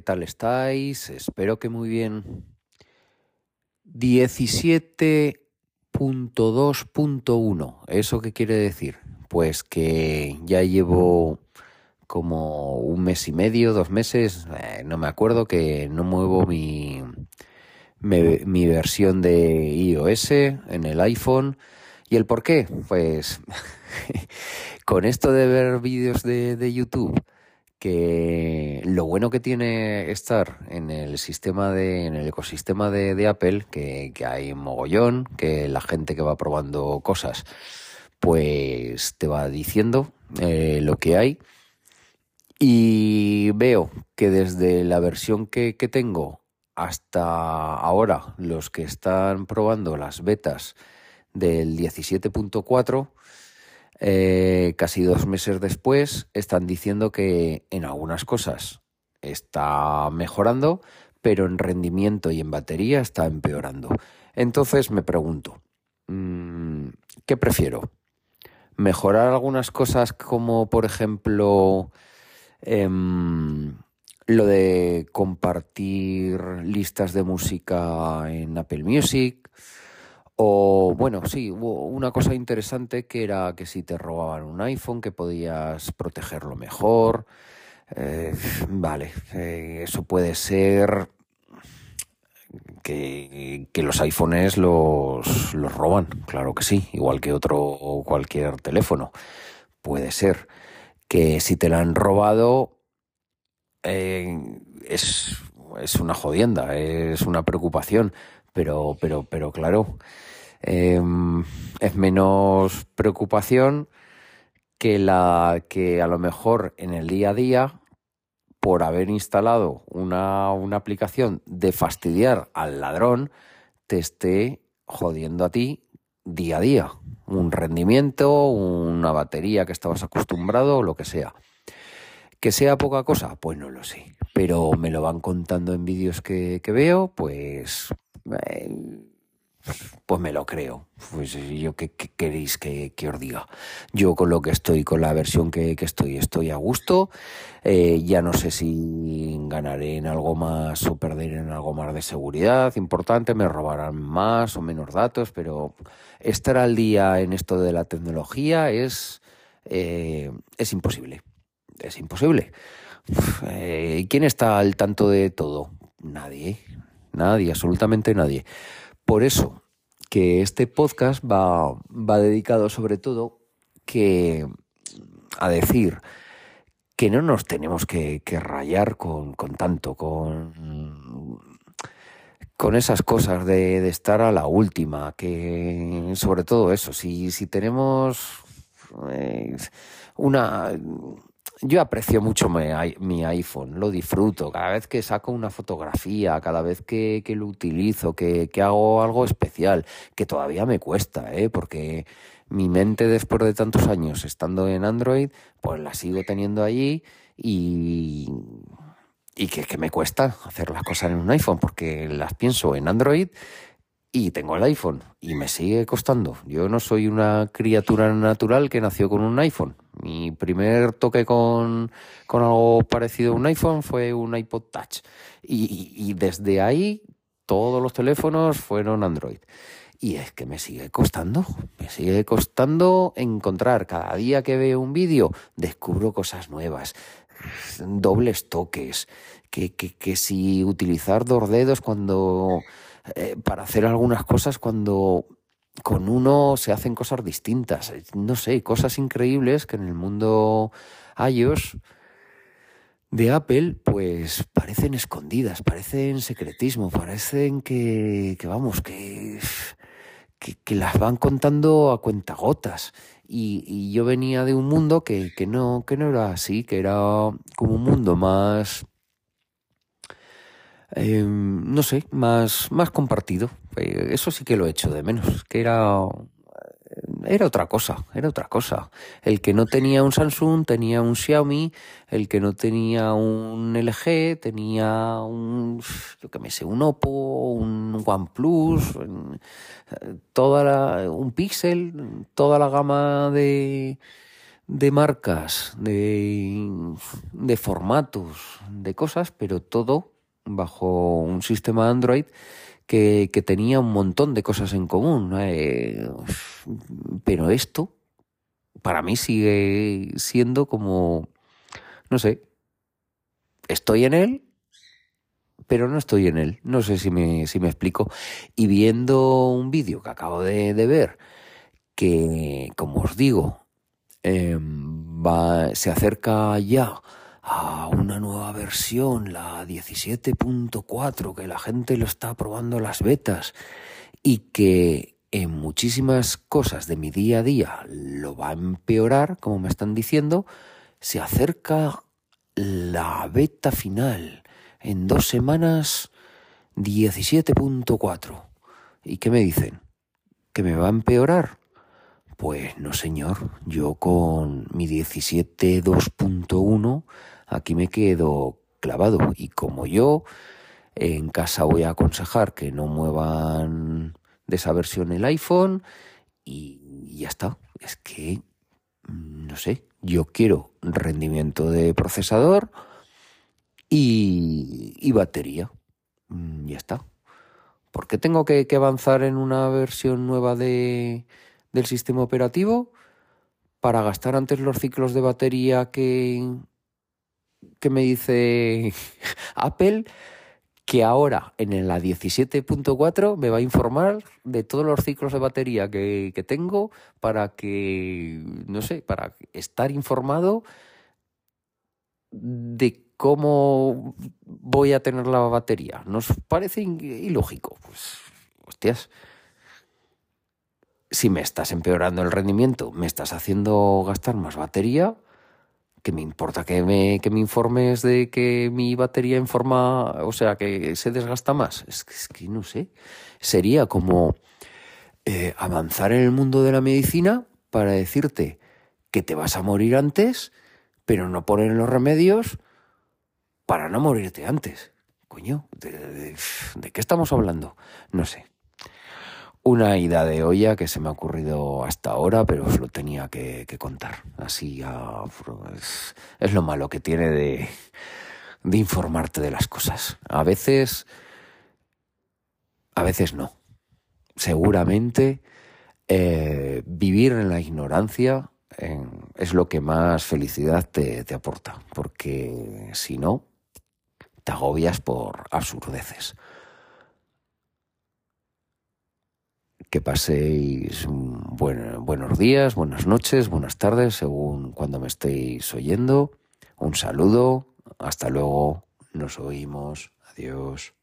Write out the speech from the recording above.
tal estáis? Espero que muy bien. 17.2.1. ¿Eso qué quiere decir? Pues que ya llevo como un mes y medio, dos meses, eh, no me acuerdo, que no muevo mi, mi, versión de iOS en el iPhone. ¿Y el por qué? Pues con esto de ver vídeos de, de YouTube que lo bueno que tiene estar en el sistema de, en el ecosistema de, Apple, que, hay mogollón, que la gente que va probando cosas, pues te va diciendo eh, lo que hay. Y veo que desde la versión que, que tengo hasta ahora, los que están probando las betas del 17.4, eh, casi dos meses después están diciendo que en algunas cosas está mejorando, pero en rendimiento y en batería está empeorando. Entonces me pregunto, mm, ¿qué prefiero? ¿Mejorar algunas cosas como por ejemplo em, lo de compartir listas de música en Apple Music? O bueno, sí, hubo una cosa interesante que era que si te robaban un iPhone, que podías protegerlo mejor. Eh, vale, eh, eso puede ser que, los iPhones los, los roban, claro que sí, igual que otro o cualquier teléfono. Puede ser que si te lo han robado eh, es, es una jodienda, es una preocupación, pero, pero, pero claro Em, es menos preocupación que la que a lo mejor en el día a día, por haber instalado una, una aplicación de fastidiar al ladrón, te esté jodiendo a ti día a día. Un rendimiento, una batería que estabas acostumbrado lo que sea. Que sea poca cosa, pues no lo sé. Pero me lo van contando en vídeos que, que veo, pues pues me lo creo. Pues yo qué, queréis que, os diga. Yo con lo que estoy, con la versión que, estoy, estoy a gusto. Eh, ya no sé si ganaré en algo más o perderé en algo más de seguridad importante, me robarán más o menos datos, pero estar al día en esto de la tecnología es, eh, es imposible. Es imposible. Eh, ¿Quién está al tanto de todo? Nadie. Nadie, absolutamente nadie. Por eso que este podcast va, va dedicado sobre todo que a decir que no nos tenemos que, rayar con, tanto, con, con esas cosas de, estar a la última, que sobre todo eso, si, si tenemos eh, una yo aprecio mucho mi, iPhone, lo disfruto. Cada vez que saco una fotografía, cada vez que, lo utilizo, que, hago algo especial, que todavía me cuesta, ¿eh? porque mi mente después de tantos años estando en Android, pues la sigo teniendo allí y, y que, que me cuesta hacer las cosas en un iPhone, porque las pienso en Android y tengo el iPhone y me sigue costando. Yo no soy una criatura natural que nació con un iPhone. Mi primer toque con, algo parecido a un iPhone fue un iPod Touch. Y, desde ahí todos los teléfonos fueron Android. Y es que me sigue costando, me sigue costando encontrar. Cada día que veo un vídeo, descubro cosas nuevas, dobles toques, que, que, que si utilizar dos dedos cuando eh, para hacer algunas cosas cuando con uno se hacen cosas distintas. No sé, cosas increíbles que en el mundo iOS de Apple, pues parecen escondidas, parecen secretismo, parecen que, que vamos, que, que, las van contando a cuentagotas. Y, y yo venía de un mundo que, que, no, que no era así, que era como un mundo más Em, no sé, más, más compartido. Eh, eso sí que lo he hecho de menos, que era, era otra cosa, era otra cosa. El que no tenía un Samsung tenía un Xiaomi, el que no tenía un LG tenía un, yo que me sé, un Oppo, un OnePlus, toda la, un Pixel, toda la gama de, de marcas, de, de formatos, de cosas, pero todo bajo un sistema Android que, tenía un montón de cosas en común. Eh, pero esto, para mí, sigue siendo como, no sé, estoy en él, pero no estoy en él. No sé si me, si me explico. Y viendo un vídeo que acabo de, ver, que, como os digo, eh, va, se acerca ya a una nueva versión, la 17.4, que la gente lo está probando las betas y que en muchísimas cosas de mi día a día lo va a empeorar, como me están diciendo, se acerca la beta final en dos semanas 17.4. ¿Y qué me dicen? ¿Que me va a empeorar? Pues no, señor. Yo con mi 17.2.1 aquí me quedo clavado. Y como yo en casa voy a aconsejar que no muevan de esa versión el iPhone y ya está. Es que, no sé, yo quiero rendimiento de procesador y, batería. Mm, ya está. ¿Por qué tengo que, que, avanzar en una versión nueva de, del sistema operativo para gastar antes los ciclos de batería que, que me dice Apple que ahora en la 17.4 me va a informar de todos los ciclos de batería que, que, tengo para que, no sé, para estar informado de cómo voy a tener la batería. ¿Nos parece ilógico? Pues, hostias, si me estás empeorando el rendimiento, me estás haciendo gastar más batería, que me importa que me, que me informes de que mi batería en forma, o sea, que se desgasta más. Es que, es que no sé. Sería como eh, avanzar en el mundo de la medicina para decirte que te vas a morir antes, pero no poner los remedios para no morirte antes. Coño, ¿de, de qué estamos hablando? No sé una ida de olla que se me ha ocurrido hasta ahora, pero os lo tenía que, contar. Así es, es, lo malo que tiene de, de informarte de las cosas. A veces, a veces no. Seguramente eh, vivir en la ignorancia es lo que más felicidad te, te aporta, porque si no, te agobias por absurdeces. Que paséis buenos días, buenas noches, buenas tardes, según cuando me estéis oyendo. Un saludo, hasta luego, nos oímos, adiós.